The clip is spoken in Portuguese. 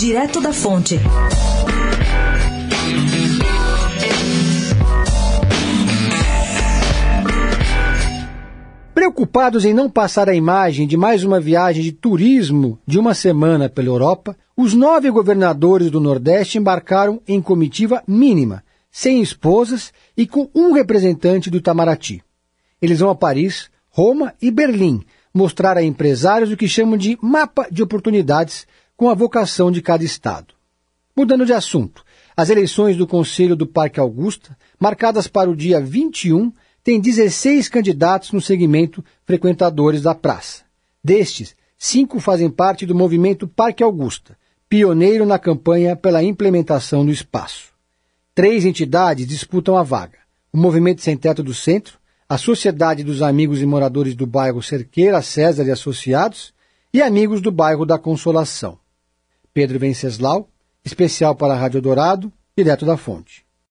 Direto da Fonte. Preocupados em não passar a imagem de mais uma viagem de turismo de uma semana pela Europa, os nove governadores do Nordeste embarcaram em comitiva mínima, sem esposas e com um representante do Itamaraty. Eles vão a Paris, Roma e Berlim mostrar a empresários o que chamam de mapa de oportunidades com a vocação de cada estado. Mudando de assunto, as eleições do Conselho do Parque Augusta, marcadas para o dia 21, têm 16 candidatos no segmento frequentadores da praça. Destes, cinco fazem parte do movimento Parque Augusta, pioneiro na campanha pela implementação do espaço. Três entidades disputam a vaga: o Movimento Sem Teto do Centro, a Sociedade dos Amigos e Moradores do Bairro Cerqueira César e Associados e Amigos do Bairro da Consolação. Pedro Venceslau, especial para a Rádio Dourado, direto da fonte.